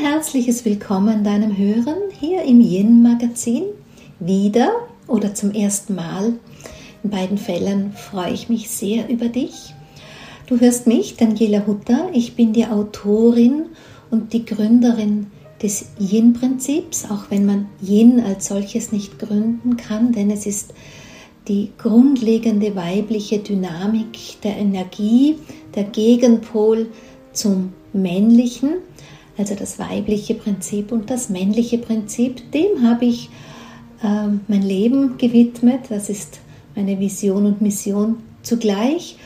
herzliches Willkommen deinem Hören hier im Yin Magazin. Wieder oder zum ersten Mal. In beiden Fällen freue ich mich sehr über dich. Du hörst mich, Daniela Hutter. Ich bin die Autorin und die Gründerin des Yin-Prinzips, auch wenn man Yin als solches nicht gründen kann, denn es ist die grundlegende weibliche Dynamik der Energie, der Gegenpol zum männlichen also das weibliche Prinzip und das männliche Prinzip, dem habe ich äh, mein Leben gewidmet. Das ist meine Vision und Mission zugleich,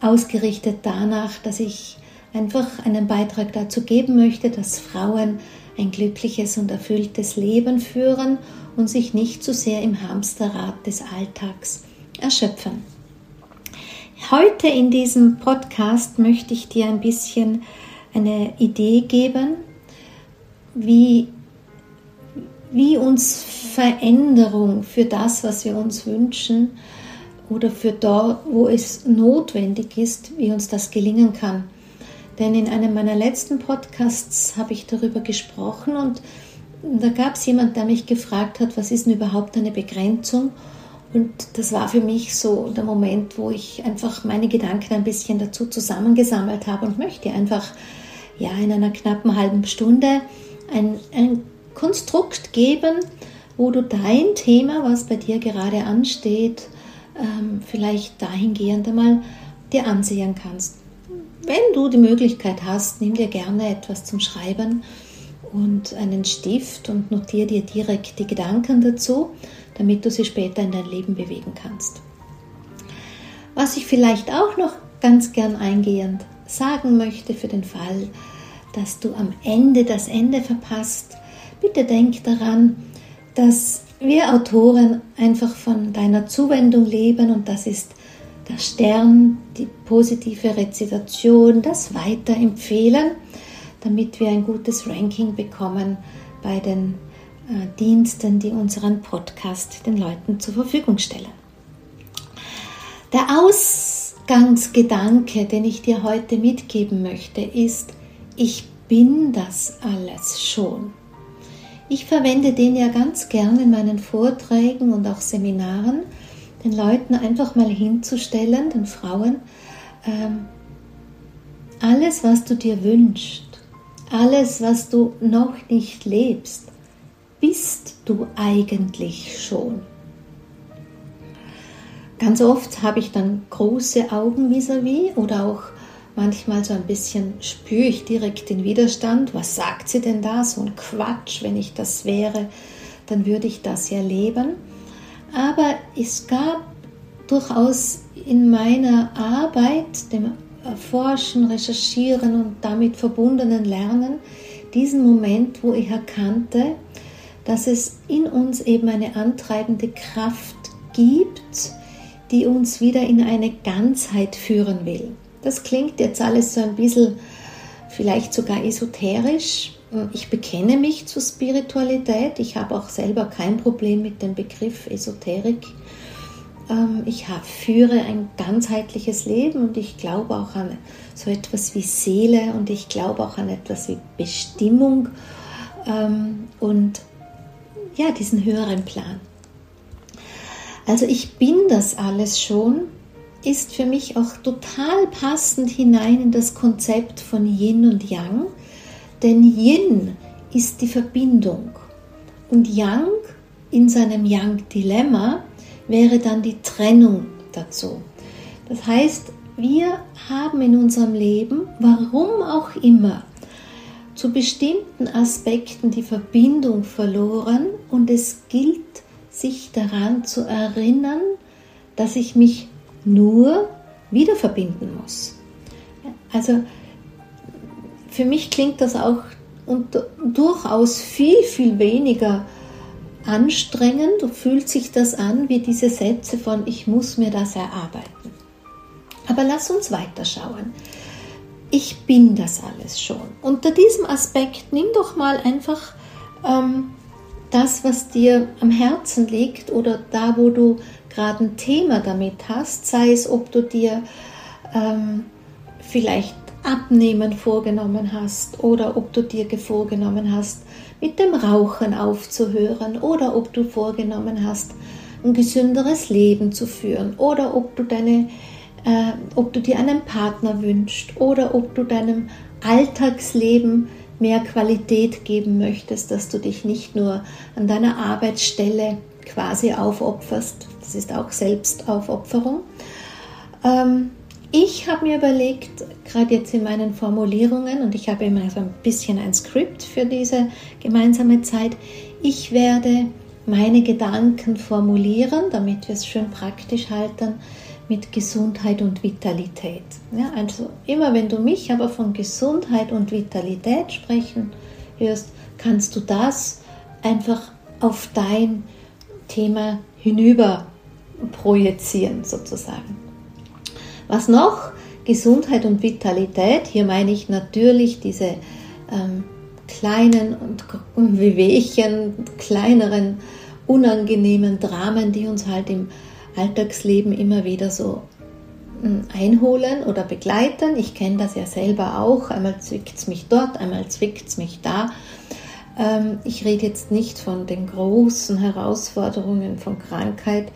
ausgerichtet danach, dass ich einfach einen Beitrag dazu geben möchte, dass Frauen ein glückliches und erfülltes Leben führen und sich nicht zu sehr im Hamsterrad des Alltags erschöpfen. Heute in diesem Podcast möchte ich dir ein bisschen eine Idee geben, wie, wie uns Veränderung für das, was wir uns wünschen oder für dort, wo es notwendig ist, wie uns das gelingen kann. Denn in einem meiner letzten Podcasts habe ich darüber gesprochen und da gab es jemand, der mich gefragt hat, was ist denn überhaupt eine Begrenzung? Und das war für mich so der Moment, wo ich einfach meine Gedanken ein bisschen dazu zusammengesammelt habe und möchte einfach ja in einer knappen halben Stunde ein, ein Konstrukt geben, wo du dein Thema, was bei dir gerade ansteht, ähm, vielleicht dahingehend einmal dir ansehen kannst. Wenn du die Möglichkeit hast, nimm dir gerne etwas zum Schreiben und einen Stift und notiere dir direkt die Gedanken dazu damit du sie später in dein Leben bewegen kannst. Was ich vielleicht auch noch ganz gern eingehend sagen möchte für den Fall, dass du am Ende das Ende verpasst, bitte denk daran, dass wir Autoren einfach von deiner Zuwendung leben und das ist der Stern, die positive Rezitation, das Weiterempfehlen, damit wir ein gutes Ranking bekommen bei den Diensten, die unseren Podcast den Leuten zur Verfügung stellen. Der Ausgangsgedanke, den ich dir heute mitgeben möchte, ist, ich bin das alles schon. Ich verwende den ja ganz gern in meinen Vorträgen und auch Seminaren, den Leuten einfach mal hinzustellen, den Frauen, ähm, alles, was du dir wünschst, alles, was du noch nicht lebst, bist du eigentlich schon? Ganz oft habe ich dann große Augen vis-à-vis -vis oder auch manchmal so ein bisschen spüre ich direkt den Widerstand. Was sagt sie denn da? So ein Quatsch, wenn ich das wäre, dann würde ich das ja leben. Aber es gab durchaus in meiner Arbeit, dem Erforschen, Recherchieren und damit verbundenen Lernen, diesen Moment, wo ich erkannte, dass es in uns eben eine antreibende Kraft gibt, die uns wieder in eine Ganzheit führen will. Das klingt jetzt alles so ein bisschen vielleicht sogar esoterisch. Ich bekenne mich zur Spiritualität. Ich habe auch selber kein Problem mit dem Begriff Esoterik. Ähm, ich führe ein ganzheitliches Leben und ich glaube auch an so etwas wie Seele und ich glaube auch an etwas wie Bestimmung. Ähm, und ja, diesen höheren Plan. Also ich bin das alles schon, ist für mich auch total passend hinein in das Konzept von Yin und Yang, denn Yin ist die Verbindung und Yang in seinem Yang-Dilemma wäre dann die Trennung dazu. Das heißt, wir haben in unserem Leben, warum auch immer, zu bestimmten Aspekten die Verbindung verloren und es gilt, sich daran zu erinnern, dass ich mich nur wieder verbinden muss. Also für mich klingt das auch durchaus viel, viel weniger anstrengend und fühlt sich das an wie diese Sätze von ich muss mir das erarbeiten. Aber lass uns weiterschauen ich bin das alles schon. Unter diesem Aspekt nimm doch mal einfach ähm, das, was dir am Herzen liegt oder da, wo du gerade ein Thema damit hast, sei es, ob du dir ähm, vielleicht Abnehmen vorgenommen hast oder ob du dir vorgenommen hast, mit dem Rauchen aufzuhören oder ob du vorgenommen hast, ein gesünderes Leben zu führen oder ob du deine äh, ob du dir einen Partner wünschst oder ob du deinem Alltagsleben mehr Qualität geben möchtest, dass du dich nicht nur an deiner Arbeitsstelle quasi aufopferst. Das ist auch Selbstaufopferung. Ähm, ich habe mir überlegt, gerade jetzt in meinen Formulierungen, und ich habe immer so ein bisschen ein Skript für diese gemeinsame Zeit, ich werde meine Gedanken formulieren, damit wir es schön praktisch halten, mit Gesundheit und Vitalität. Ja, also immer wenn du mich aber von Gesundheit und Vitalität sprechen hörst, kannst du das einfach auf dein Thema hinüber projizieren sozusagen. Was noch? Gesundheit und Vitalität. Hier meine ich natürlich diese ähm, kleinen und Wehwehchen, kleineren, unangenehmen Dramen, die uns halt im Alltagsleben immer wieder so hm, einholen oder begleiten. Ich kenne das ja selber auch. Einmal zwickt es mich dort, einmal zwickt es mich da. Ähm, ich rede jetzt nicht von den großen Herausforderungen von Krankheit,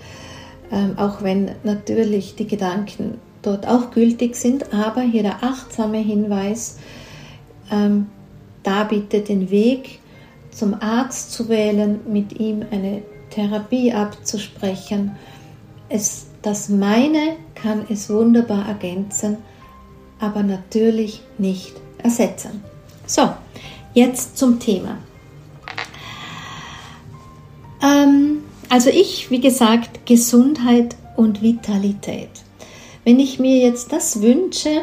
ähm, auch wenn natürlich die Gedanken dort auch gültig sind, aber hier der achtsame Hinweis, ähm, da bitte den Weg zum Arzt zu wählen, mit ihm eine Therapie abzusprechen es, das meine kann es wunderbar ergänzen, aber natürlich nicht ersetzen. So, jetzt zum Thema. Ähm, also ich, wie gesagt, Gesundheit und Vitalität. Wenn ich mir jetzt das wünsche,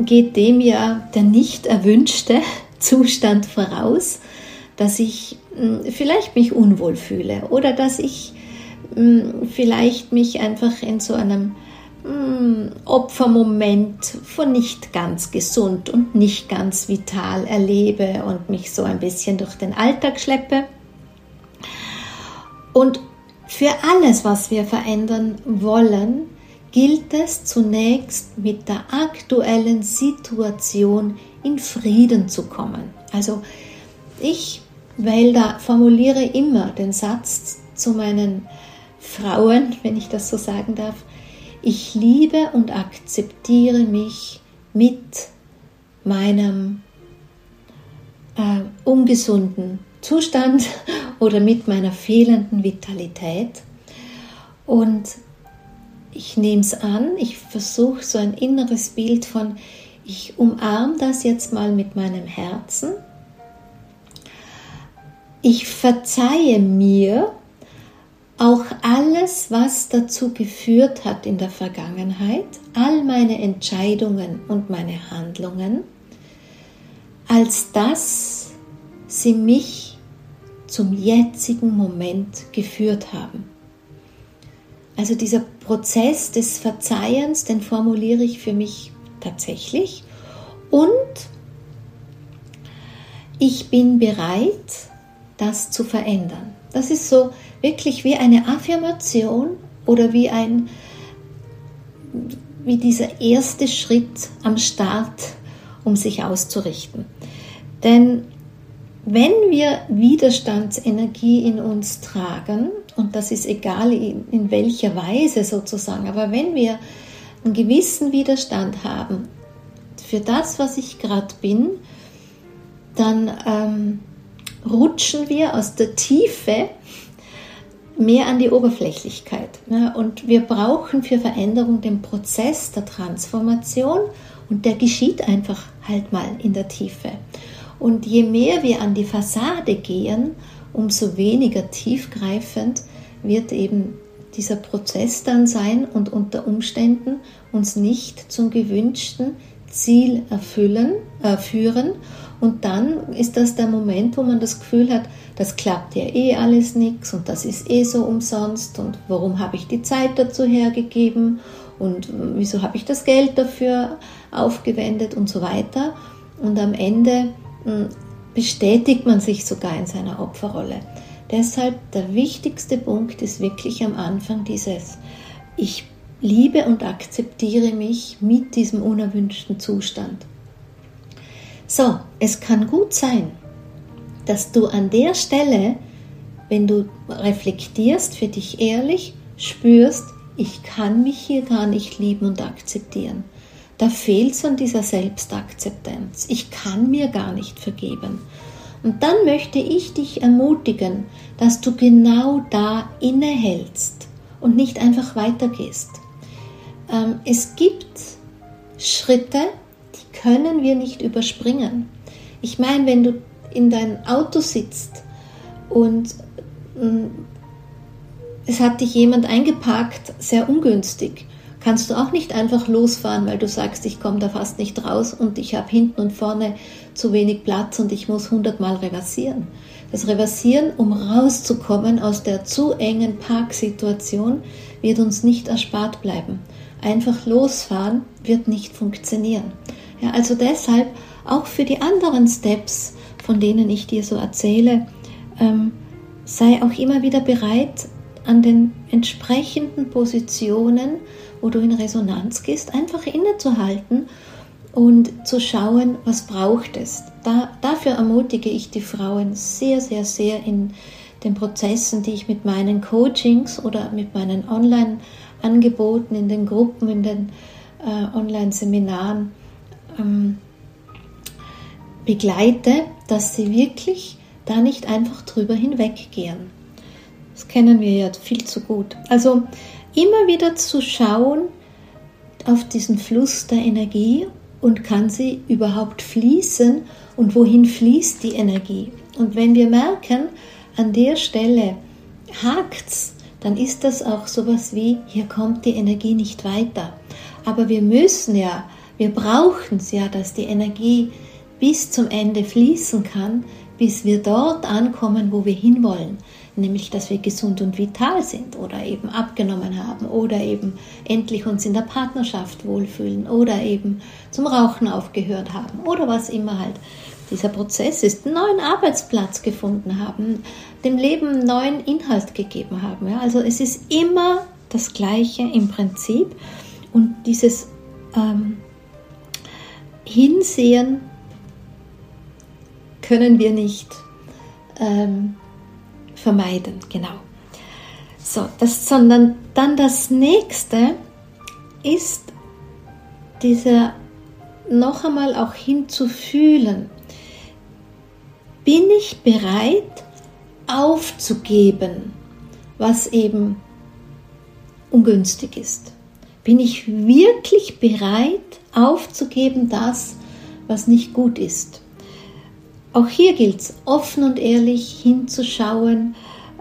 geht dem ja der nicht erwünschte Zustand voraus, dass ich hm, vielleicht mich unwohl fühle oder dass ich vielleicht mich einfach in so einem Opfermoment von nicht ganz gesund und nicht ganz vital erlebe und mich so ein bisschen durch den Alltag schleppe. Und für alles, was wir verändern wollen, gilt es zunächst mit der aktuellen Situation in Frieden zu kommen. Also ich, weil da formuliere immer den Satz zu meinen Frauen, wenn ich das so sagen darf, ich liebe und akzeptiere mich mit meinem äh, ungesunden Zustand oder mit meiner fehlenden Vitalität. Und ich nehme es an, ich versuche so ein inneres Bild von, ich umarme das jetzt mal mit meinem Herzen. Ich verzeihe mir auch alles, was dazu geführt hat in der Vergangenheit, all meine Entscheidungen und meine Handlungen, als dass sie mich zum jetzigen Moment geführt haben. Also dieser Prozess des Verzeihens, den formuliere ich für mich tatsächlich und ich bin bereit, das zu verändern. Das ist so wirklich wie eine Affirmation oder wie ein wie dieser erste Schritt am Start, um sich auszurichten. Denn wenn wir Widerstandsenergie in uns tragen, und das ist egal in, in welcher Weise sozusagen, aber wenn wir einen gewissen Widerstand haben für das, was ich gerade bin, dann ähm, rutschen wir aus der Tiefe mehr an die Oberflächlichkeit. Und wir brauchen für Veränderung den Prozess der Transformation und der geschieht einfach halt mal in der Tiefe. Und je mehr wir an die Fassade gehen, umso weniger tiefgreifend wird eben dieser Prozess dann sein und unter Umständen uns nicht zum gewünschten Ziel erfüllen, äh, führen. Und dann ist das der Moment, wo man das Gefühl hat, das klappt ja eh alles nichts und das ist eh so umsonst und warum habe ich die Zeit dazu hergegeben und wieso habe ich das Geld dafür aufgewendet und so weiter. Und am Ende hm, bestätigt man sich sogar in seiner Opferrolle. Deshalb der wichtigste Punkt ist wirklich am Anfang dieses, ich liebe und akzeptiere mich mit diesem unerwünschten Zustand. So, es kann gut sein, dass du an der Stelle, wenn du reflektierst, für dich ehrlich spürst, ich kann mich hier gar nicht lieben und akzeptieren. Da fehlt es an dieser Selbstakzeptanz. Ich kann mir gar nicht vergeben. Und dann möchte ich dich ermutigen, dass du genau da innehältst und nicht einfach weitergehst. Ähm, es gibt Schritte, die können wir nicht überspringen. Ich meine, wenn du in dein Auto sitzt und mm, es hat dich jemand eingeparkt, sehr ungünstig, kannst du auch nicht einfach losfahren, weil du sagst, ich komme da fast nicht raus und ich habe hinten und vorne zu wenig Platz und ich muss hundertmal reversieren. Das Reversieren, um rauszukommen aus der zu engen Parksituation, wird uns nicht erspart bleiben. Einfach losfahren wird nicht funktionieren. Ja, also deshalb auch für die anderen Steps, von denen ich dir so erzähle, ähm, sei auch immer wieder bereit, an den entsprechenden Positionen, wo du in Resonanz gehst, einfach innezuhalten und zu schauen, was braucht es. Da, dafür ermutige ich die Frauen sehr, sehr, sehr in den Prozessen, die ich mit meinen Coachings oder mit meinen Online-Angeboten, in den Gruppen, in den äh, Online-Seminaren ähm, begleite, dass sie wirklich da nicht einfach drüber hinweggehen. Das kennen wir ja viel zu gut. Also immer wieder zu schauen auf diesen Fluss der Energie und kann sie überhaupt fließen und wohin fließt die Energie. Und wenn wir merken, an der Stelle hakt's, dann ist das auch sowas wie, hier kommt die Energie nicht weiter. Aber wir müssen ja, wir brauchen es ja, dass die Energie bis zum Ende fließen kann, bis wir dort ankommen, wo wir hinwollen. Nämlich, dass wir gesund und vital sind oder eben abgenommen haben oder eben endlich uns in der Partnerschaft wohlfühlen oder eben zum Rauchen aufgehört haben oder was immer halt dieser Prozess ist, einen neuen Arbeitsplatz gefunden haben, dem Leben neuen Inhalt gegeben haben. Ja, also es ist immer das Gleiche im Prinzip und dieses ähm, Hinsehen können wir nicht ähm, vermeiden, genau. So, das, sondern dann das nächste ist dieser noch einmal auch hinzufühlen. Bin ich bereit aufzugeben, was eben ungünstig ist? Bin ich wirklich bereit aufzugeben das, was nicht gut ist? Auch hier gilt es, offen und ehrlich hinzuschauen,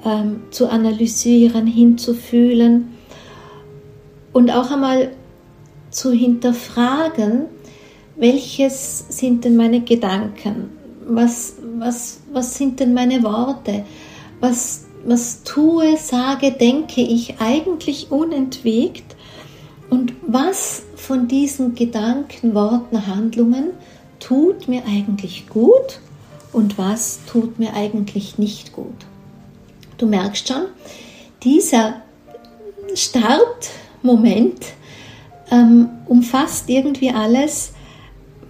ähm, zu analysieren, hinzufühlen und auch einmal zu hinterfragen, welches sind denn meine Gedanken, was, was, was sind denn meine Worte, was, was tue, sage, denke ich eigentlich unentwegt? Und was von diesen Gedanken, Worten, Handlungen tut mir eigentlich gut und was tut mir eigentlich nicht gut. Du merkst schon, dieser Startmoment ähm, umfasst irgendwie alles,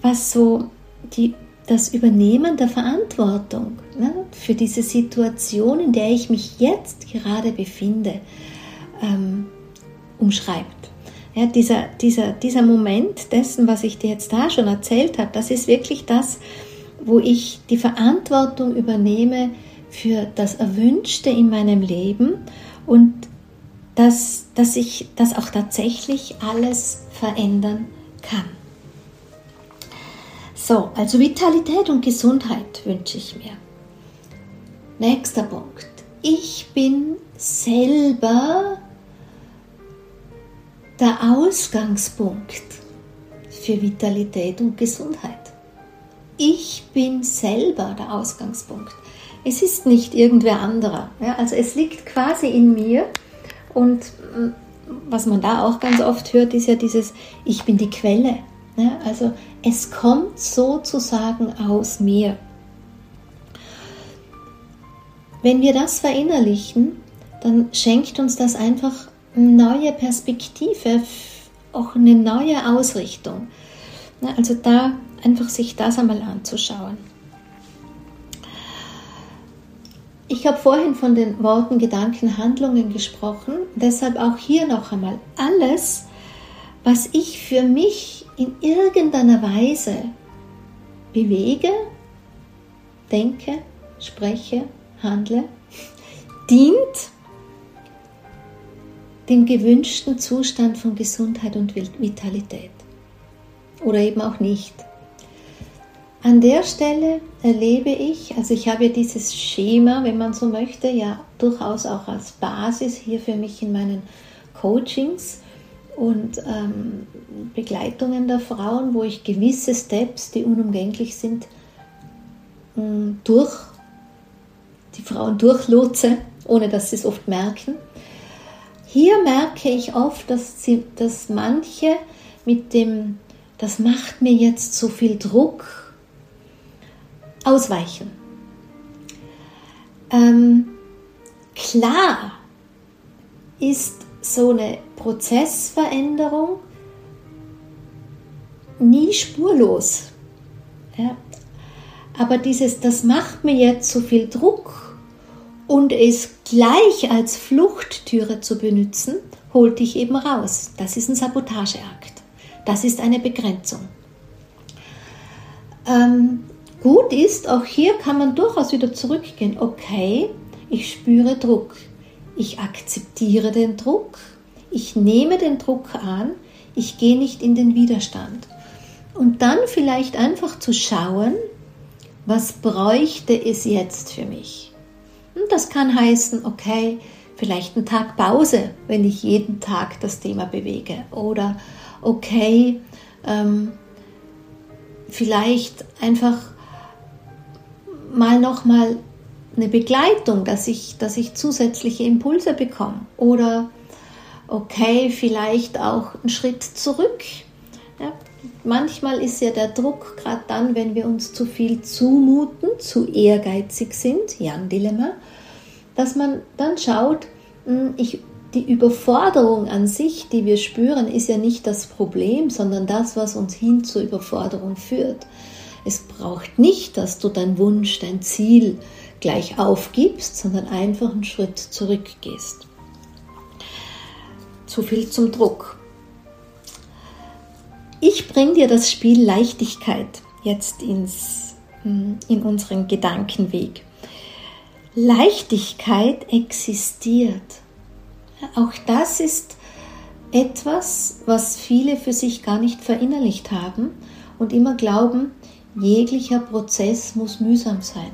was so die, das Übernehmen der Verantwortung ne, für diese Situation, in der ich mich jetzt gerade befinde, ähm, umschreibt. Ja, dieser, dieser, dieser Moment dessen, was ich dir jetzt da schon erzählt habe, das ist wirklich das, wo ich die Verantwortung übernehme für das Erwünschte in meinem Leben und dass, dass ich das auch tatsächlich alles verändern kann. So, also Vitalität und Gesundheit wünsche ich mir. Nächster Punkt. Ich bin selber der Ausgangspunkt für Vitalität und Gesundheit ich bin selber der Ausgangspunkt. Es ist nicht irgendwer anderer. Ja, also es liegt quasi in mir und mm, was man da auch ganz oft hört, ist ja dieses Ich bin die Quelle. Ja, also es kommt sozusagen aus mir. Wenn wir das verinnerlichen, dann schenkt uns das einfach neue Perspektive, auch eine neue Ausrichtung. Also da einfach sich das einmal anzuschauen. Ich habe vorhin von den Worten, Gedanken, Handlungen gesprochen, deshalb auch hier noch einmal alles, was ich für mich in irgendeiner Weise bewege, denke, spreche, handle, dient dem gewünschten Zustand von Gesundheit und Vitalität. Oder eben auch nicht. An der Stelle erlebe ich, also ich habe dieses Schema, wenn man so möchte, ja durchaus auch als Basis hier für mich in meinen Coachings und ähm, Begleitungen der Frauen, wo ich gewisse Steps, die unumgänglich sind, mm, durch die Frauen durchlotse, ohne dass sie es oft merken. Hier merke ich oft, dass, sie, dass manche mit dem, das macht mir jetzt so viel Druck, ausweichen. Ähm, klar ist so eine Prozessveränderung nie spurlos. Ja. Aber dieses, das macht mir jetzt so viel Druck und es gleich als Fluchttüre zu benutzen, holt dich eben raus. Das ist ein Sabotageakt. Das ist eine Begrenzung. Ähm, Gut ist, auch hier kann man durchaus wieder zurückgehen. Okay, ich spüre Druck. Ich akzeptiere den Druck. Ich nehme den Druck an. Ich gehe nicht in den Widerstand. Und dann vielleicht einfach zu schauen, was bräuchte es jetzt für mich? Und das kann heißen, okay, vielleicht einen Tag Pause, wenn ich jeden Tag das Thema bewege. Oder okay, ähm, vielleicht einfach mal noch mal eine Begleitung, dass ich, dass ich zusätzliche Impulse bekomme. Oder okay, vielleicht auch einen Schritt zurück. Ja, manchmal ist ja der Druck gerade dann, wenn wir uns zu viel zumuten, zu ehrgeizig sind, Jan-Dilemma, dass man dann schaut, hm, ich, die Überforderung an sich, die wir spüren, ist ja nicht das Problem, sondern das, was uns hin zur Überforderung führt. Es braucht nicht, dass du dein Wunsch, dein Ziel gleich aufgibst, sondern einfach einen Schritt zurückgehst. Zu viel zum Druck. Ich bringe dir das Spiel Leichtigkeit jetzt ins, hm, in unseren Gedankenweg. Leichtigkeit existiert. Auch das ist etwas, was viele für sich gar nicht verinnerlicht haben und immer glauben, Jeglicher Prozess muss mühsam sein.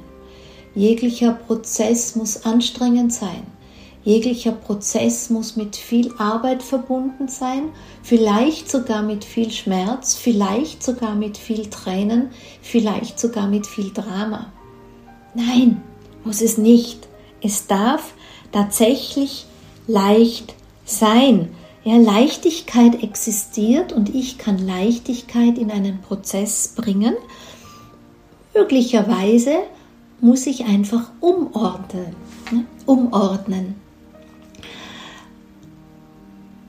Jeglicher Prozess muss anstrengend sein. Jeglicher Prozess muss mit viel Arbeit verbunden sein, vielleicht sogar mit viel Schmerz, vielleicht sogar mit viel Tränen, vielleicht sogar mit viel Drama. Nein, muss es nicht. Es darf tatsächlich leicht sein. Ja, Leichtigkeit existiert und ich kann Leichtigkeit in einen Prozess bringen Möglicherweise muss ich einfach umordnen. Ne? Umordnen.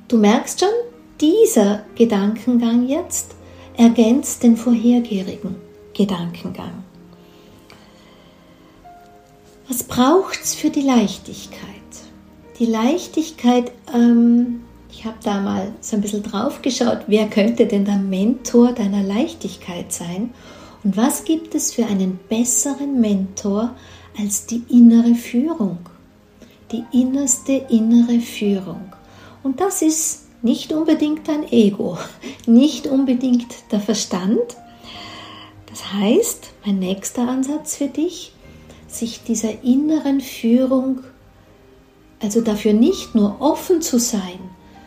Du merkst schon, dieser Gedankengang jetzt ergänzt den vorhergehenden Gedankengang. Was braucht es für die Leichtigkeit? Die Leichtigkeit, ähm, ich habe da mal so ein bisschen drauf geschaut, wer könnte denn der Mentor deiner Leichtigkeit sein? Und was gibt es für einen besseren Mentor als die innere Führung? Die innerste innere Führung. Und das ist nicht unbedingt dein Ego, nicht unbedingt der Verstand. Das heißt, mein nächster Ansatz für dich, sich dieser inneren Führung, also dafür nicht nur offen zu sein,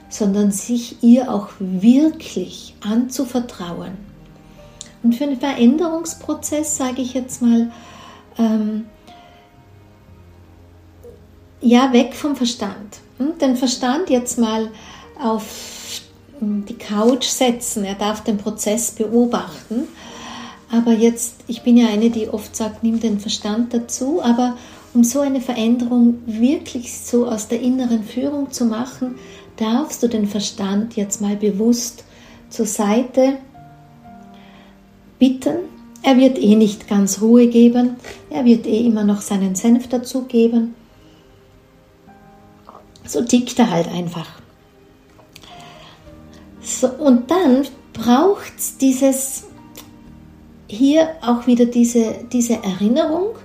sondern sich ihr auch wirklich anzuvertrauen. Und für einen Veränderungsprozess sage ich jetzt mal, ähm, ja, weg vom Verstand. Hm? Den Verstand jetzt mal auf die Couch setzen. Er darf den Prozess beobachten. Aber jetzt, ich bin ja eine, die oft sagt, nimm den Verstand dazu. Aber um so eine Veränderung wirklich so aus der inneren Führung zu machen, darfst du den Verstand jetzt mal bewusst zur Seite bitten. Er wird eh nicht ganz Ruhe geben, er wird eh immer noch seinen Senf dazugeben. So tickt er halt einfach. So, und dann braucht es dieses, hier auch wieder diese, diese Erinnerung,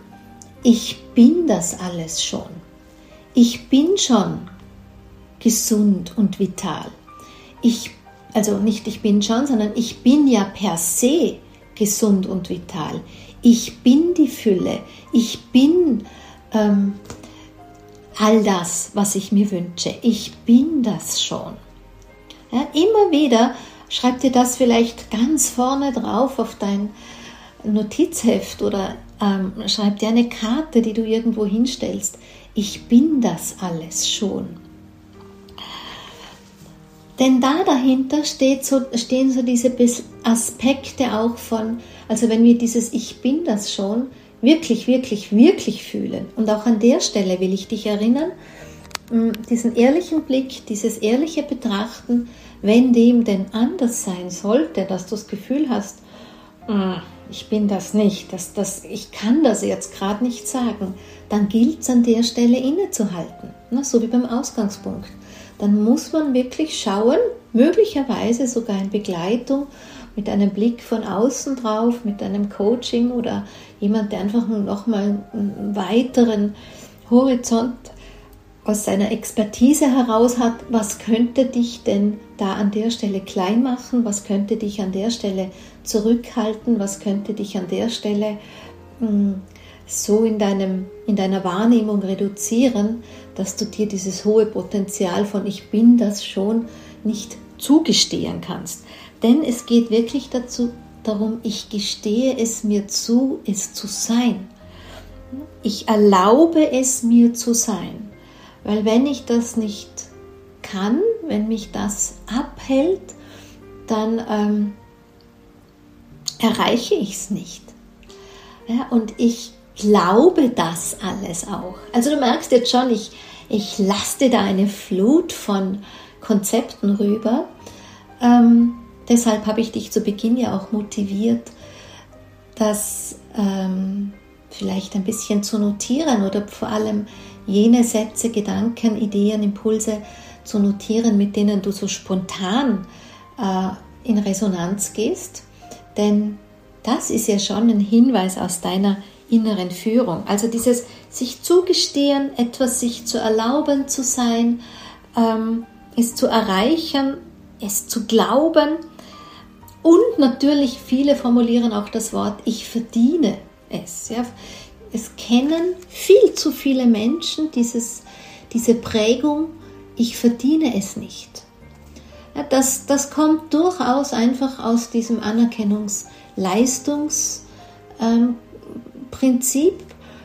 ich bin das alles schon. Ich bin schon gesund und vital. Ich, also nicht ich bin schon, sondern ich bin ja per se gesund und vital. Ich bin die Fülle. Ich bin ähm, all das, was ich mir wünsche. Ich bin das schon. Ja, immer wieder schreib dir das vielleicht ganz vorne drauf auf dein Notizheft oder ähm, schreib dir eine Karte, die du irgendwo hinstellst. Ich bin das alles schon. Denn da dahinter steht so, stehen so diese Aspekte auch von, also wenn wir dieses Ich bin das schon wirklich, wirklich, wirklich fühlen. Und auch an der Stelle will ich dich erinnern, mm, diesen ehrlichen Blick, dieses ehrliche Betrachten, wenn dem denn anders sein sollte, dass du das Gefühl hast, mm, ich bin das nicht, das, das, ich kann das jetzt gerade nicht sagen, dann gilt es an der Stelle innezuhalten, ne? so wie beim Ausgangspunkt. Dann muss man wirklich schauen, möglicherweise sogar in Begleitung mit einem Blick von außen drauf, mit einem Coaching oder jemand, der einfach nochmal einen weiteren Horizont aus seiner Expertise heraus hat, was könnte dich denn da an der Stelle klein machen, was könnte dich an der Stelle zurückhalten, was könnte dich an der Stelle mh, hm, so in, deinem, in deiner Wahrnehmung reduzieren, dass du dir dieses hohe Potenzial von ich bin das schon nicht zugestehen kannst. Denn es geht wirklich dazu, darum, ich gestehe es mir zu, es zu sein. Ich erlaube es mir zu sein. Weil wenn ich das nicht kann, wenn mich das abhält, dann ähm, erreiche ich es nicht. Ja, und ich glaube das alles auch. Also du merkst jetzt schon, ich, ich lasse da eine Flut von Konzepten rüber. Ähm, deshalb habe ich dich zu Beginn ja auch motiviert, das ähm, vielleicht ein bisschen zu notieren oder vor allem jene Sätze, Gedanken, Ideen, Impulse zu notieren, mit denen du so spontan äh, in Resonanz gehst. Denn das ist ja schon ein Hinweis aus deiner inneren Führung. Also dieses sich zugestehen, etwas sich zu erlauben zu sein, ähm, es zu erreichen, es zu glauben. Und natürlich viele formulieren auch das Wort, ich verdiene es. Ja es kennen viel zu viele Menschen dieses, diese Prägung, ich verdiene es nicht. Ja, das, das kommt durchaus einfach aus diesem Anerkennungs-Leistungsprinzip, ähm,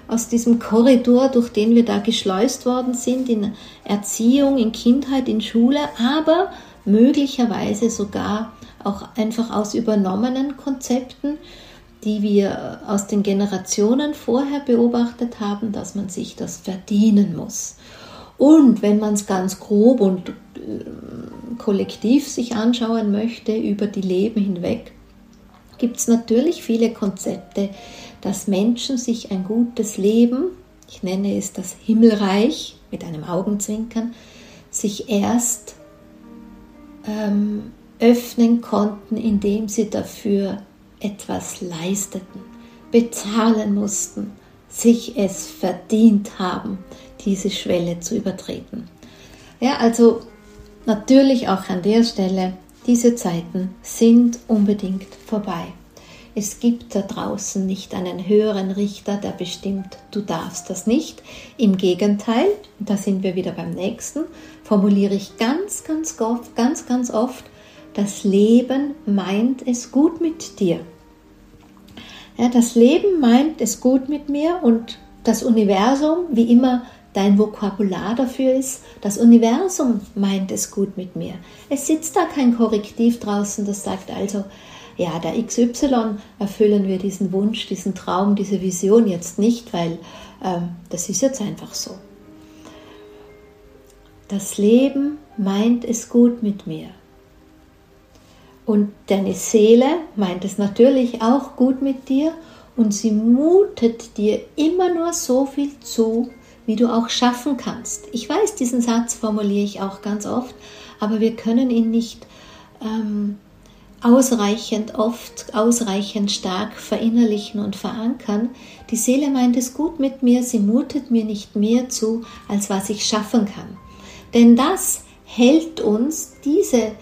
aus diesem Korridor, durch den wir da geschleust worden sind, in Erziehung, in Kindheit, in Schule, aber möglicherweise sogar auch einfach aus übernommenen Konzepten, die wir aus den Generationen vorher beobachtet haben, dass man sich das verdienen muss. Und wenn man es ganz grob und äh, kollektiv sich anschauen möchte über die Leben hinweg, gibt es natürlich viele Konzepte, dass Menschen sich ein gutes Leben, ich nenne es das Himmelreich mit einem Augenzwinkern, sich erst ähm, öffnen konnten, indem sie dafür etwas leisteten, bezahlen mussten, sich es verdient haben, diese Schwelle zu übertreten. Ja, also natürlich auch an der Stelle, diese Zeiten sind unbedingt vorbei. Es gibt da draußen nicht einen höheren Richter, der bestimmt, du darfst das nicht. Im Gegenteil, da sind wir wieder beim nächsten, formuliere ich ganz, ganz oft, ganz, ganz oft, das Leben meint es gut mit dir. Ja, das Leben meint es gut mit mir und das Universum, wie immer dein Vokabular dafür ist, das Universum meint es gut mit mir. Es sitzt da kein Korrektiv draußen, das sagt also, ja, der XY erfüllen wir diesen Wunsch, diesen Traum, diese Vision jetzt nicht, weil ähm, das ist jetzt einfach so. das Leben meint es gut mit mir. Und deine Seele meint es natürlich auch gut mit dir und sie mutet dir immer nur so viel zu, wie du auch schaffen kannst. Ich weiß, diesen Satz formuliere ich auch ganz oft, aber wir können ihn nicht ähm, ausreichend oft, ausreichend stark verinnerlichen und verankern. Die Seele meint es gut mit mir, sie mutet mir nicht mehr zu, als was ich schaffen kann. Denn das hält uns, diese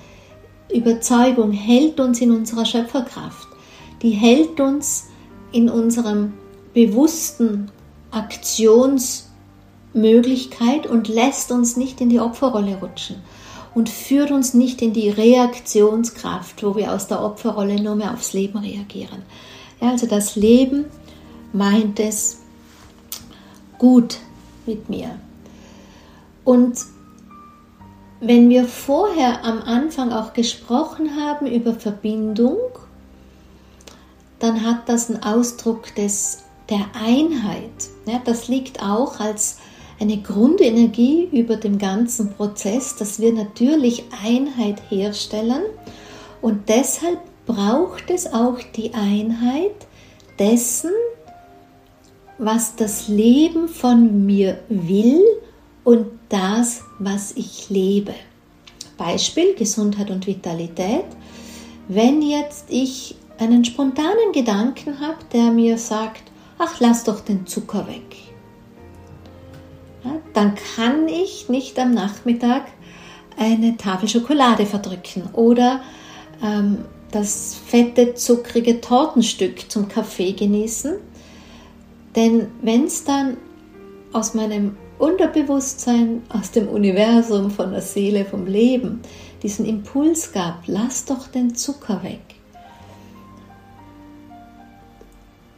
Überzeugung hält uns in unserer Schöpferkraft. Die hält uns in unserem bewussten Aktionsmöglichkeit und lässt uns nicht in die Opferrolle rutschen und führt uns nicht in die Reaktionskraft, wo wir aus der Opferrolle nur mehr aufs Leben reagieren. Ja, also das Leben meint es gut mit mir. Und wenn wir vorher am Anfang auch gesprochen haben über Verbindung, dann hat das einen Ausdruck des, der Einheit. Ja, das liegt auch als eine Grundenergie über dem ganzen Prozess, dass wir natürlich Einheit herstellen und deshalb braucht es auch die Einheit dessen, was das Leben von mir will und das, was ich lebe. Beispiel Gesundheit und Vitalität. Wenn jetzt ich einen spontanen Gedanken habe, der mir sagt, ach, lass doch den Zucker weg dann kann ich nicht am Nachmittag eine Tafel Schokolade verdrücken oder ähm, das fette, zuckrige Tortenstück zum Kaffee genießen. Denn wenn es dann aus meinem Unterbewusstsein, aus dem Universum, von der Seele, vom Leben diesen Impuls gab, lass doch den Zucker weg,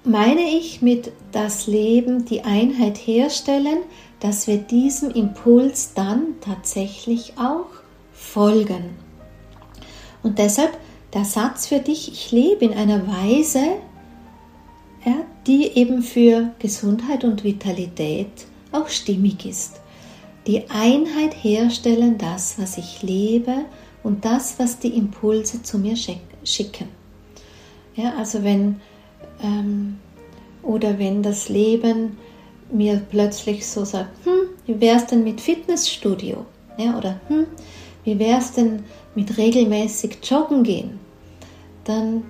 meine ich mit das Leben die Einheit herstellen, dass wir diesem Impuls dann tatsächlich auch folgen. Und deshalb der Satz für dich, ich lebe in einer Weise, ja, die eben für Gesundheit und Vitalität auch stimmig ist. Die Einheit herstellen, das, was ich lebe und das, was die Impulse zu mir schicken. Ja, also wenn ähm, oder wenn das Leben mir plötzlich so sagt, hm, wie wäre es denn mit Fitnessstudio? Ja, oder hm, wie wäre es denn mit regelmäßig joggen gehen? Dann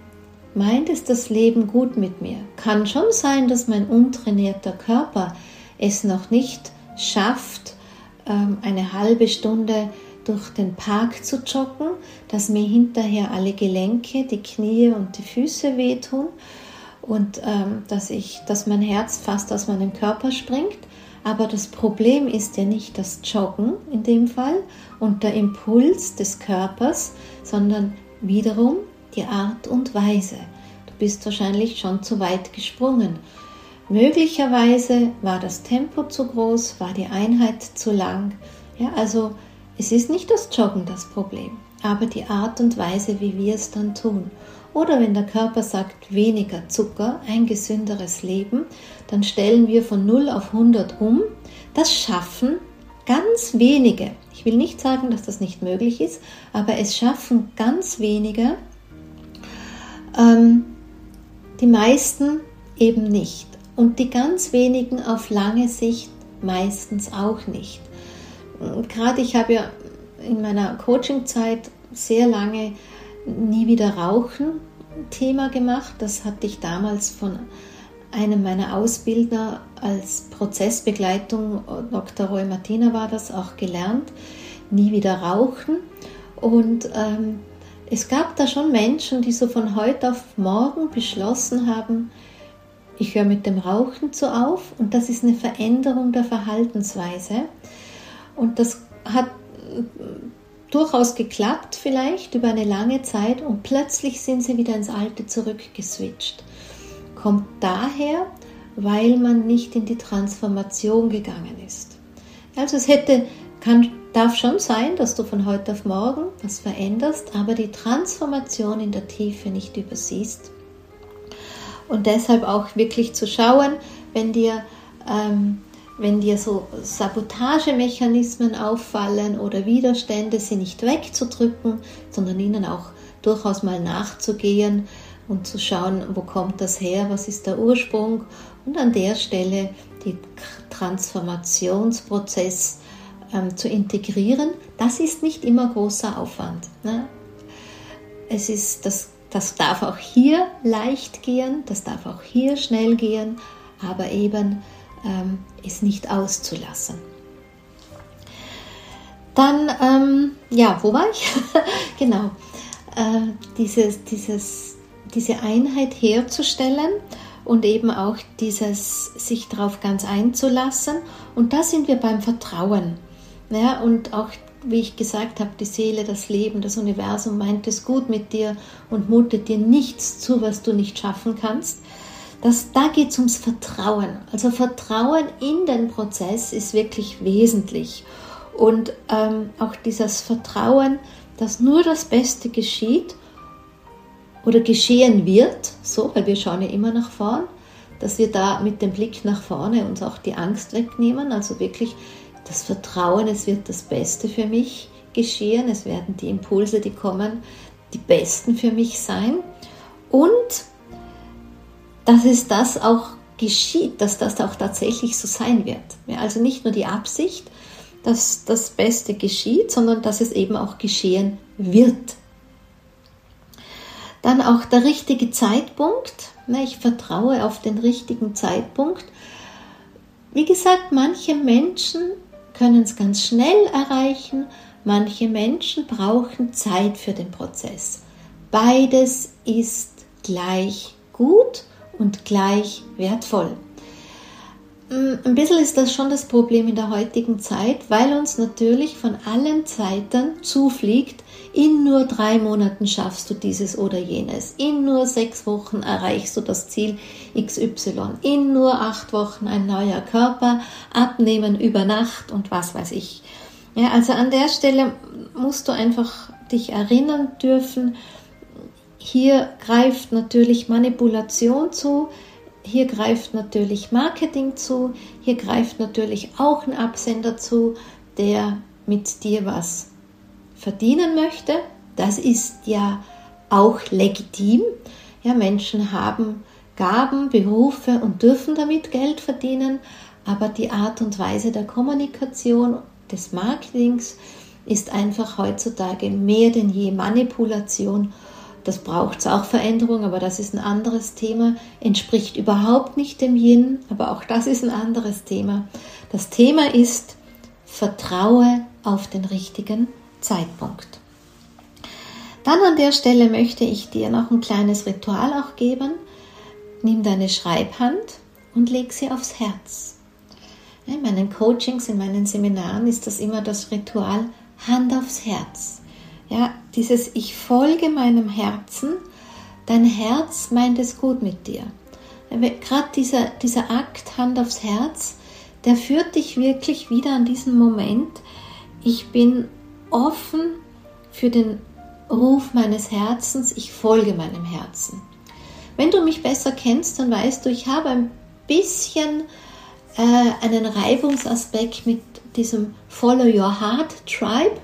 meint es das Leben gut mit mir. Kann schon sein, dass mein untrainierter Körper es noch nicht schafft, ähm, eine halbe Stunde durch den Park zu joggen, dass mir hinterher alle Gelenke, die Knie und die Füße wehtun und ähm, dass, ich, dass mein Herz fast aus meinem Körper springt. Aber das Problem ist ja nicht das Joggen in dem Fall und der Impuls des Körpers, sondern wiederum die Art und Weise. Du bist wahrscheinlich schon zu weit gesprungen. Möglicherweise war das Tempo zu groß, war die Einheit zu lang. Ja, also es ist nicht das Joggen das Problem, aber die Art und Weise, wie wir es dann tun. Oder wenn der Körper sagt, weniger Zucker, ein gesünderes Leben, dann stellen wir von 0 auf 100 um. Das schaffen ganz wenige. Ich will nicht sagen, dass das nicht möglich ist, aber es schaffen ganz wenige. Ähm, die meisten eben nicht. Und die ganz wenigen auf lange Sicht meistens auch nicht. Gerade ich habe ja in meiner Coachingzeit sehr lange nie wieder rauchen Thema gemacht. Das hatte ich damals von einem meiner Ausbilder als Prozessbegleitung, Dr. Roy Martina war das, auch gelernt. Nie wieder rauchen. Und ähm, es gab da schon Menschen, die so von heute auf morgen beschlossen haben, ich höre mit dem Rauchen zu auf und das ist eine Veränderung der Verhaltensweise. Und das hat durchaus geklappt vielleicht über eine lange Zeit und plötzlich sind sie wieder ins Alte zurückgeswitcht. Kommt daher, weil man nicht in die Transformation gegangen ist. Also es hätte, kann, darf schon sein, dass du von heute auf morgen was veränderst, aber die Transformation in der Tiefe nicht übersiehst. Und deshalb auch wirklich zu schauen, wenn dir ähm, wenn dir so Sabotagemechanismen auffallen oder Widerstände, sie nicht wegzudrücken, sondern ihnen auch durchaus mal nachzugehen und zu schauen, wo kommt das her, was ist der Ursprung und an der Stelle den Transformationsprozess ähm, zu integrieren. Das ist nicht immer großer Aufwand. Ne? Es ist, das, das darf auch hier leicht gehen, das darf auch hier schnell gehen, aber eben ähm, es nicht auszulassen. Dann, ähm, ja, wo war ich? genau, äh, dieses, dieses, diese Einheit herzustellen und eben auch dieses sich darauf ganz einzulassen. Und da sind wir beim Vertrauen. Ja, und auch, wie ich gesagt habe, die Seele, das Leben, das Universum meint es gut mit dir und mutet dir nichts zu, was du nicht schaffen kannst. Das, da geht es ums Vertrauen. Also Vertrauen in den Prozess ist wirklich wesentlich. Und ähm, auch dieses Vertrauen, dass nur das Beste geschieht oder geschehen wird, so, weil wir schauen ja immer nach vorn, dass wir da mit dem Blick nach vorne uns auch die Angst wegnehmen, also wirklich das Vertrauen, es wird das Beste für mich geschehen, es werden die Impulse, die kommen, die besten für mich sein und dass es das auch geschieht, dass das auch tatsächlich so sein wird. Also nicht nur die Absicht, dass das Beste geschieht, sondern dass es eben auch geschehen wird. Dann auch der richtige Zeitpunkt. Ich vertraue auf den richtigen Zeitpunkt. Wie gesagt, manche Menschen können es ganz schnell erreichen, manche Menschen brauchen Zeit für den Prozess. Beides ist gleich gut und gleich wertvoll. Mm, ein bisschen ist das schon das Problem in der heutigen Zeit, weil uns natürlich von allen Zeiten zufliegt, in nur drei Monaten schaffst du dieses oder jenes, in nur sechs Wochen erreichst du das Ziel XY, in nur acht Wochen ein neuer Körper, abnehmen über Nacht und was weiß ich. Ja, also an der Stelle musst du einfach dich erinnern dürfen, hier greift natürlich Manipulation zu, hier greift natürlich Marketing zu, hier greift natürlich auch ein Absender zu, der mit dir was verdienen möchte. Das ist ja auch legitim. Ja, Menschen haben Gaben, Berufe und dürfen damit Geld verdienen, aber die Art und Weise der Kommunikation, des Marketings ist einfach heutzutage mehr denn je Manipulation das braucht es auch Veränderung, aber das ist ein anderes Thema. Entspricht überhaupt nicht dem Yin, aber auch das ist ein anderes Thema. Das Thema ist, vertraue auf den richtigen Zeitpunkt. Dann an der Stelle möchte ich dir noch ein kleines Ritual auch geben. Nimm deine Schreibhand und leg sie aufs Herz. In meinen Coachings, in meinen Seminaren ist das immer das Ritual Hand aufs Herz. Ja, dieses Ich folge meinem Herzen, dein Herz meint es gut mit dir. Gerade dieser, dieser Akt Hand aufs Herz, der führt dich wirklich wieder an diesen Moment. Ich bin offen für den Ruf meines Herzens, ich folge meinem Herzen. Wenn du mich besser kennst, dann weißt du, ich habe ein bisschen äh, einen Reibungsaspekt mit diesem Follow Your Heart Tribe.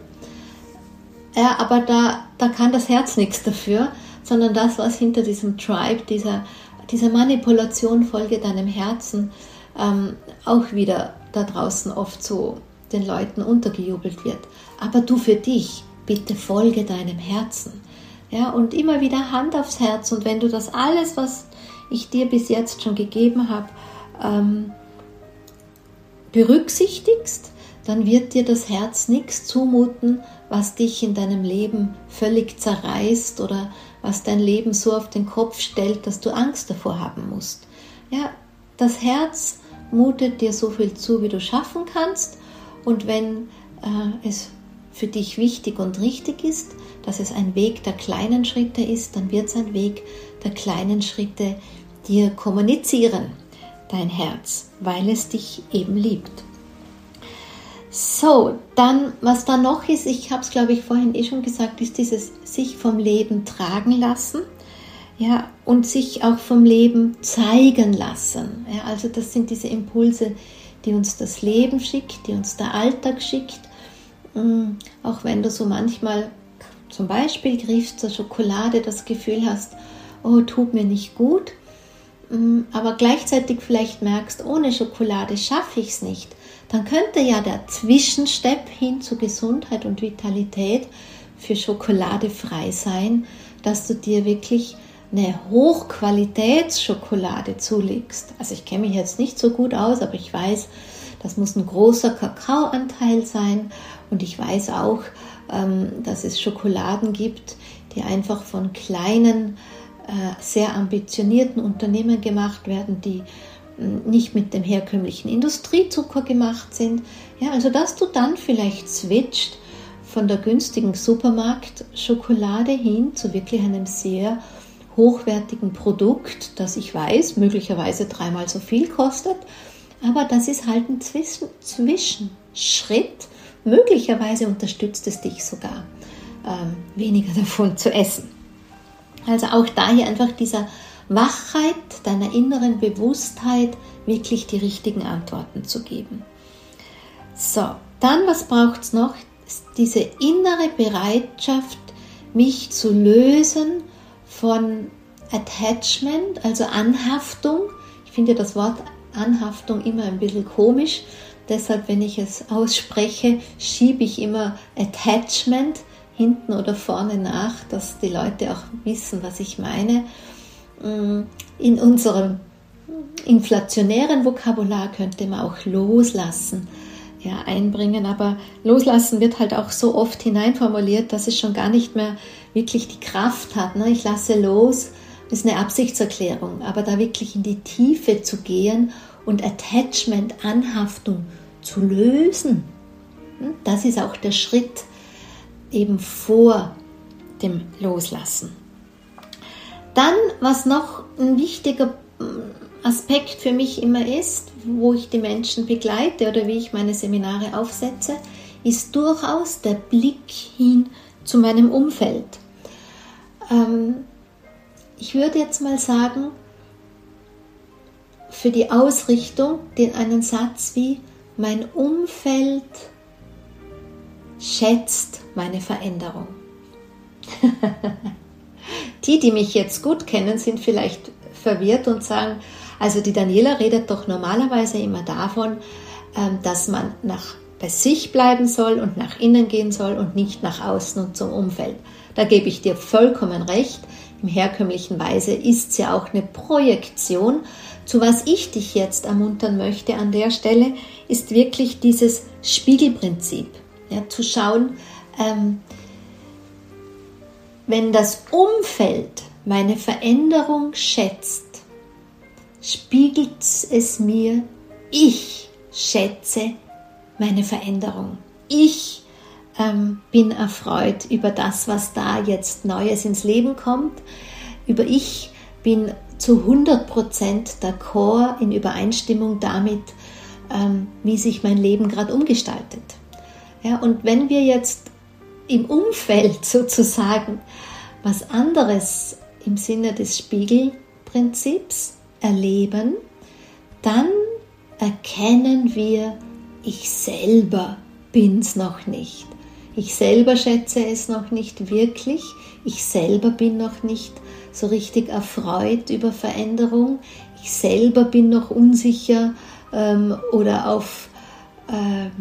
Ja, aber da, da kann das Herz nichts dafür, sondern das, was hinter diesem Tribe, dieser, dieser Manipulation folge deinem Herzen, ähm, auch wieder da draußen oft so den Leuten untergejubelt wird. Aber du für dich, bitte folge deinem Herzen. Ja, und immer wieder Hand aufs Herz. Und wenn du das alles, was ich dir bis jetzt schon gegeben habe, ähm, berücksichtigst, dann wird dir das Herz nichts zumuten, was dich in deinem Leben völlig zerreißt oder was dein Leben so auf den Kopf stellt, dass du Angst davor haben musst. Ja, das Herz mutet dir so viel zu, wie du schaffen kannst. Und wenn äh, es für dich wichtig und richtig ist, dass es ein Weg der kleinen Schritte ist, dann wird es ein Weg der kleinen Schritte dir kommunizieren, dein Herz, weil es dich eben liebt. So, dann, was da noch ist, ich habe es glaube ich vorhin eh schon gesagt, ist dieses sich vom Leben tragen lassen. Ja, und sich auch vom Leben zeigen lassen. Ja, also das sind diese Impulse, die uns das Leben schickt, die uns der Alltag schickt. Mm, auch wenn du so manchmal zum Beispiel griffst zur Schokolade, das Gefühl hast, oh, tut mir nicht gut, mm, aber gleichzeitig vielleicht merkst, ohne Schokolade schaffe ich es nicht, dann könnte ja der Zwischenstepp hin zu Gesundheit und Vitalität für Schokolade frei sein, dass du dir wirklich eine Hochqualitätsschokolade zulegst. Also ich kenne mich jetzt nicht so gut aus, aber ich weiß, das muss ein großer Kakaoanteil sein und ich weiß auch, ähm, dass es Schokoladen gibt, die einfach von kleinen, äh, sehr ambitionierten Unternehmen gemacht werden, die nicht mit dem herkömmlichen Industriezucker gemacht sind. Ja, also dass du dann vielleicht switcht von der günstigen Supermarktschokolade hin zu wirklich einem sehr hochwertigen Produkt, das ich weiß, möglicherweise dreimal so viel kostet, aber das ist halt ein Zwischen Zwischenschritt. Möglicherweise unterstützt es dich sogar, ähm, weniger davon zu essen. Also auch daher einfach dieser Wachheit, deiner inneren Bewusstheit, wirklich die richtigen Antworten zu geben. So, dann was braucht es noch? Diese innere Bereitschaft, mich zu lösen von Attachment, also Anhaftung. Ich finde das Wort Anhaftung immer ein bisschen komisch. Deshalb, wenn ich es ausspreche, schiebe ich immer Attachment hinten oder vorne nach, dass die Leute auch wissen, was ich meine. Mm, in unserem inflationären Vokabular könnte man auch loslassen ja, einbringen, aber loslassen wird halt auch so oft hineinformuliert, dass es schon gar nicht mehr wirklich die Kraft hat. Ne? Ich lasse los, ist eine Absichtserklärung, aber da wirklich in die Tiefe zu gehen und Attachment, Anhaftung zu lösen, hm? das ist auch der Schritt eben vor dem Loslassen. Dann, was noch ein wichtiger hm, Aspekt für mich immer ist, wo ich die Menschen begleite oder wie ich meine Seminare aufsetze, ist durchaus der Blick hin zu meinem Umfeld. Ähm, ich würde jetzt mal sagen, für die Ausrichtung den einen Satz wie mein Umfeld schätzt meine Veränderung. die, die mich jetzt gut kennen, sind vielleicht verwirrt und sagen, also die Daniela redet doch normalerweise immer davon, ähm, dass man nach bei sich bleiben soll und nach innen gehen soll und nicht nach außen und zum Umfeld. Da gebe ich dir vollkommen recht. Im herkömmlichen Weise ist ja auch eine Projektion. Zu was ich dich jetzt ermuntern möchte an der Stelle, ist wirklich dieses Spiegelprinzip. Ja, zu schauen, ähm, wenn das Umfeld meine Veränderung schätzt, spiegelt es mir, ich schätze meine Veränderung. Ich ähm, bin erfreut über das, was da jetzt Neues ins Leben kommt. Über ich bin zu 100% d'accord in Übereinstimmung damit, ähm, wie sich mein Leben gerade umgestaltet. Ja, und wenn wir jetzt im Umfeld sozusagen was anderes im Sinne des Spiegelprinzips erleben, dann erkennen wir, ich selber bin's noch nicht. Ich selber schätze es noch nicht wirklich. Ich selber bin noch nicht so richtig erfreut über Veränderung. Ich selber bin noch unsicher ähm, oder auf ähm,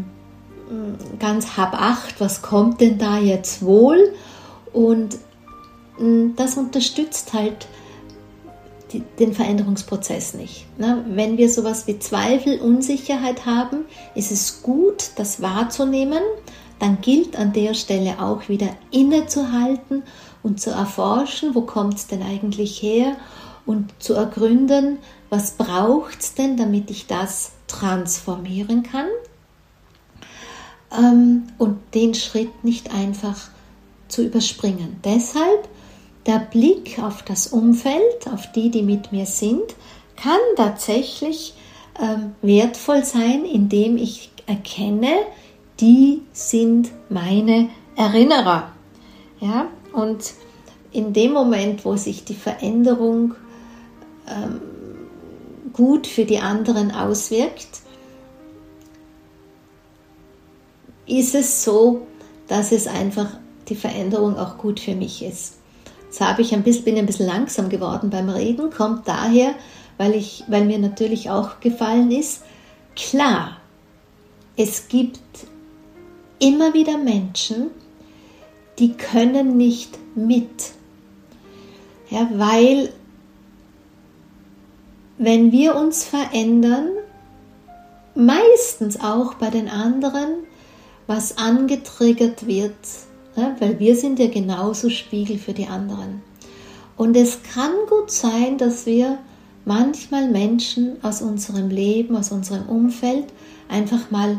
ganz hab acht, was kommt denn da jetzt wohl? Und äh, das unterstützt halt den Veränderungsprozess nicht. Ne? Wenn wir sowas wie Zweifel, Unsicherheit haben, ist es gut, das wahrzunehmen. Dann gilt an der Stelle auch wieder innezuhalten und zu erforschen, wo kommt es denn eigentlich her und zu ergründen, was braucht es denn, damit ich das transformieren kann. Ähm, und den Schritt nicht einfach zu überspringen. Deshalb der Blick auf das Umfeld, auf die, die mit mir sind, kann tatsächlich ähm, wertvoll sein, indem ich erkenne, die sind meine Erinnerer. Ja, und in dem Moment, wo sich die Veränderung ähm, gut für die anderen auswirkt, ist es so, dass es einfach die Veränderung auch gut für mich ist. Jetzt habe ich ein bisschen, bin ein bisschen langsam geworden beim Reden, kommt daher, weil, ich, weil mir natürlich auch gefallen ist, klar, es gibt immer wieder Menschen, die können nicht mit. Ja, weil wenn wir uns verändern, meistens auch bei den anderen, was angetriggert wird, ja, weil wir sind ja genauso Spiegel für die anderen. Und es kann gut sein, dass wir manchmal Menschen aus unserem Leben, aus unserem Umfeld einfach mal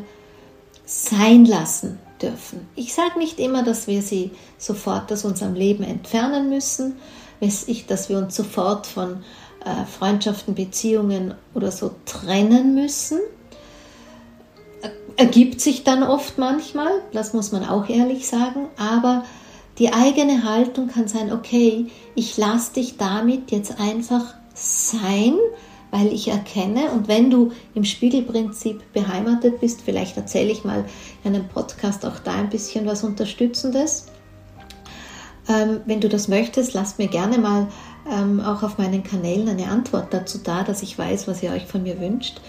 sein lassen dürfen. Ich sage nicht immer, dass wir sie sofort aus unserem Leben entfernen müssen, dass wir uns sofort von äh, Freundschaften, Beziehungen oder so trennen müssen. Ergibt sich dann oft manchmal, das muss man auch ehrlich sagen, aber die eigene Haltung kann sein, okay, ich lasse dich damit jetzt einfach sein, weil ich erkenne, und wenn du im Spiegelprinzip beheimatet bist, vielleicht erzähle ich mal in einem Podcast auch da ein bisschen was Unterstützendes. Ähm, wenn du das möchtest, lasst mir gerne mal ähm, auch auf meinen Kanälen eine Antwort dazu da, dass ich weiß, was ihr euch von mir wünscht.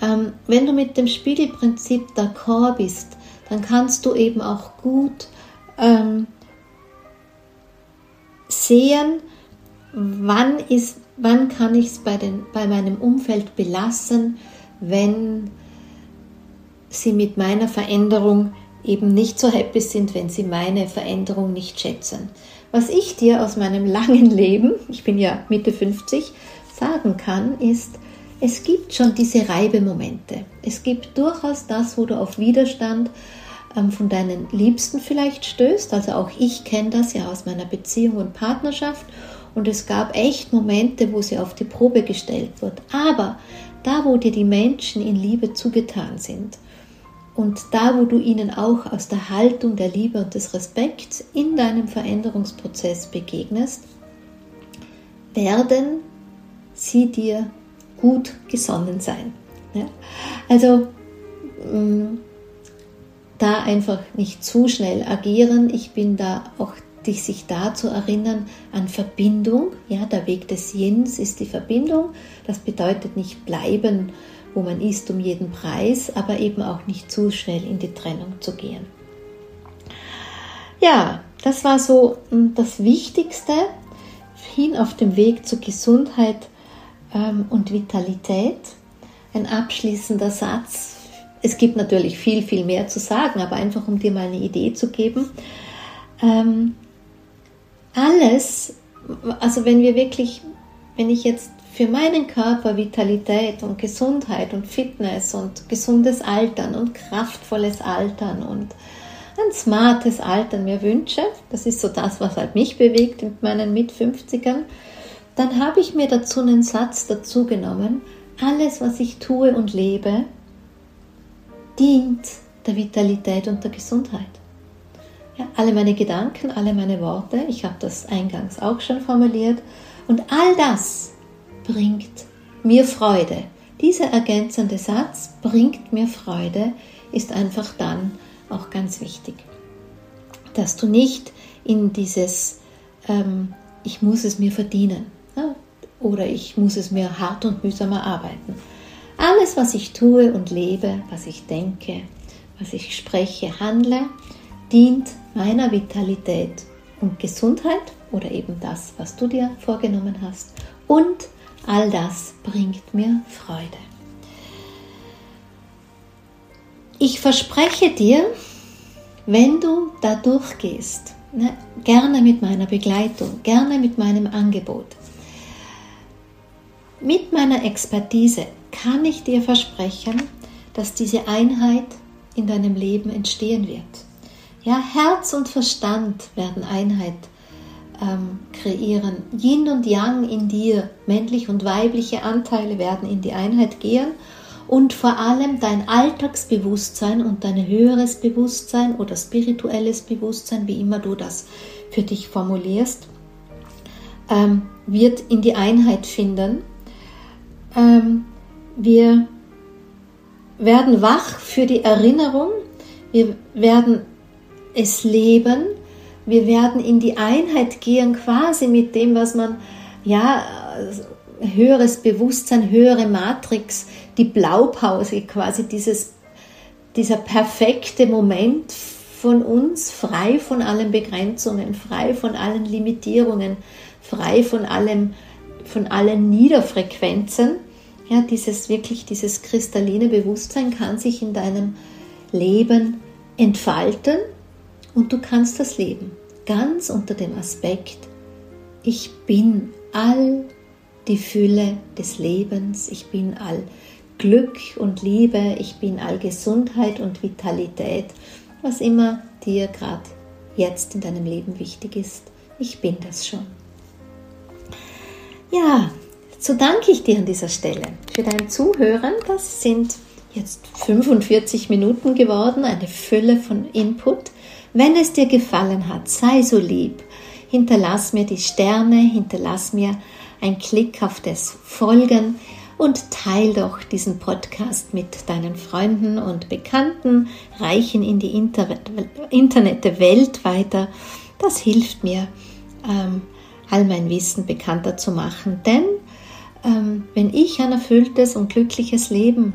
Ähm, wenn du mit dem Spiegelprinzip d'accord bist, dann kannst du eben auch gut ähm, sehen, wann ist wann kann ich es bei, bei meinem Umfeld belassen, wenn sie mit meiner Veränderung eben nicht so happy sind, wenn sie meine Veränderung nicht schätzen. Was ich dir aus meinem langen Leben, ich bin ja Mitte 50, sagen kann, ist, es gibt schon diese Reibemomente. Es gibt durchaus das, wo du auf Widerstand ähm, von deinen Liebsten vielleicht stößt. Also auch ich kenne das ja aus meiner Beziehung und Partnerschaft und es gab echt Momente, wo sie auf die Probe gestellt wird. Aber da, wo dir die Menschen in Liebe zugetan sind und da, wo du ihnen auch aus der Haltung der Liebe und des Respekts in deinem Veränderungsprozess begegnest, werden sie dir gut gesonnen sein. Ja? Also mm, da einfach nicht zu schnell agieren. Ich bin da auch dich sich da zu erinnern an Verbindung. Ja, der Weg des Jens ist die Verbindung. Das bedeutet nicht bleiben, wo man ist, um jeden Preis, aber eben auch nicht zu schnell in die Trennung zu gehen. Ja, das war so hm, das Wichtigste hin auf dem Weg zur Gesundheit und Vitalität. Ein abschließender Satz. Es gibt natürlich viel, viel mehr zu sagen, aber einfach um dir mal eine Idee zu geben. Ähm, alles, also wenn wir wirklich, wenn ich jetzt für meinen Körper Vitalität und Gesundheit und Fitness und gesundes Altern und kraftvolles Altern und ein smartes Altern mir wünsche, das ist so das, was halt mich bewegt in meinen Mit-50ern, dann habe ich mir dazu einen Satz dazu genommen, alles, was ich tue und lebe, dient der Vitalität und der Gesundheit. Ja, alle meine Gedanken, alle meine Worte, ich habe das eingangs auch schon formuliert, und all das bringt mir Freude. Dieser ergänzende Satz bringt mir Freude, ist einfach dann auch ganz wichtig. Dass du nicht in dieses ähm, Ich muss es mir verdienen oder ich muss es mir hart und mühsam erarbeiten. Alles, was ich tue und lebe, was ich denke, was ich spreche, handle, dient meiner Vitalität und Gesundheit oder eben das, was du dir vorgenommen hast. Und all das bringt mir Freude. Ich verspreche dir, wenn du da durchgehst, ne, gerne mit meiner Begleitung, gerne mit meinem Angebot, mit meiner Expertise kann ich dir versprechen, dass diese Einheit in deinem Leben entstehen wird. Ja, Herz und Verstand werden Einheit ähm, kreieren. Yin und Yang in dir, männliche und weibliche Anteile werden in die Einheit gehen und vor allem dein Alltagsbewusstsein und dein höheres Bewusstsein oder spirituelles Bewusstsein, wie immer du das für dich formulierst, ähm, wird in die Einheit finden. Ähm, wir werden wach für die Erinnerung Wir werden es leben. Wir werden in die Einheit gehen, quasi mit dem, was man, ja, höheres Bewusstsein, höhere Matrix, die Blaupause, quasi dieses, dieser perfekte Moment von uns, frei von allen Begrenzungen, frei von allen Limitierungen, frei von allem, von allen Niederfrequenzen. Ja, dieses wirklich, dieses kristalline Bewusstsein kann sich in deinem Leben entfalten und du kannst das Leben ganz unter dem Aspekt, ich bin all die Fülle des Lebens, ich bin all Glück und Liebe, ich bin all Gesundheit und Vitalität, was immer dir gerade jetzt in deinem Leben wichtig ist. Ich bin das schon. Ja, so danke ich dir an dieser Stelle für dein Zuhören. Das sind jetzt 45 Minuten geworden, eine Fülle von Input. Wenn es dir gefallen hat, sei so lieb. Hinterlass mir die Sterne, hinterlass mir ein Klick auf das Folgen und teil doch diesen Podcast mit deinen Freunden und Bekannten, reichen in die Internet Welt weiter. Das hilft mir, ähm, all mein Wissen bekannter zu machen. Denn wenn ich ein erfülltes und glückliches Leben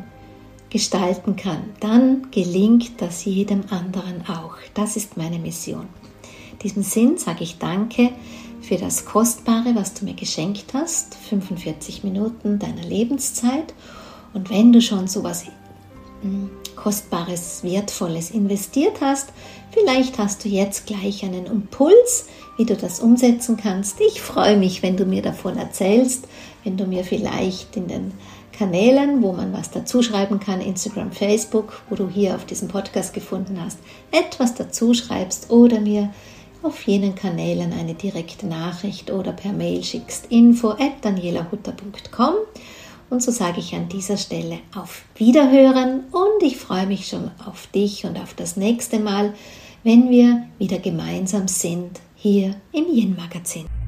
gestalten kann, dann gelingt das jedem anderen auch. Das ist meine Mission. In diesem Sinn sage ich danke für das Kostbare, was du mir geschenkt hast, 45 Minuten deiner Lebenszeit. Und wenn du schon so was hm, Kostbares, Wertvolles investiert hast, vielleicht hast du jetzt gleich einen Impuls, wie du das umsetzen kannst. Ich freue mich, wenn du mir davon erzählst, wenn du mir vielleicht in den Kanälen, wo man was dazu schreiben kann, Instagram, Facebook, wo du hier auf diesem Podcast gefunden hast, etwas dazu schreibst oder mir auf jenen Kanälen eine direkte Nachricht oder per Mail schickst info at danielahutter.com und so sage ich an dieser Stelle auf Wiederhören und ich freue mich schon auf dich und auf das nächste Mal, wenn wir wieder gemeinsam sind hier im Yin Magazin.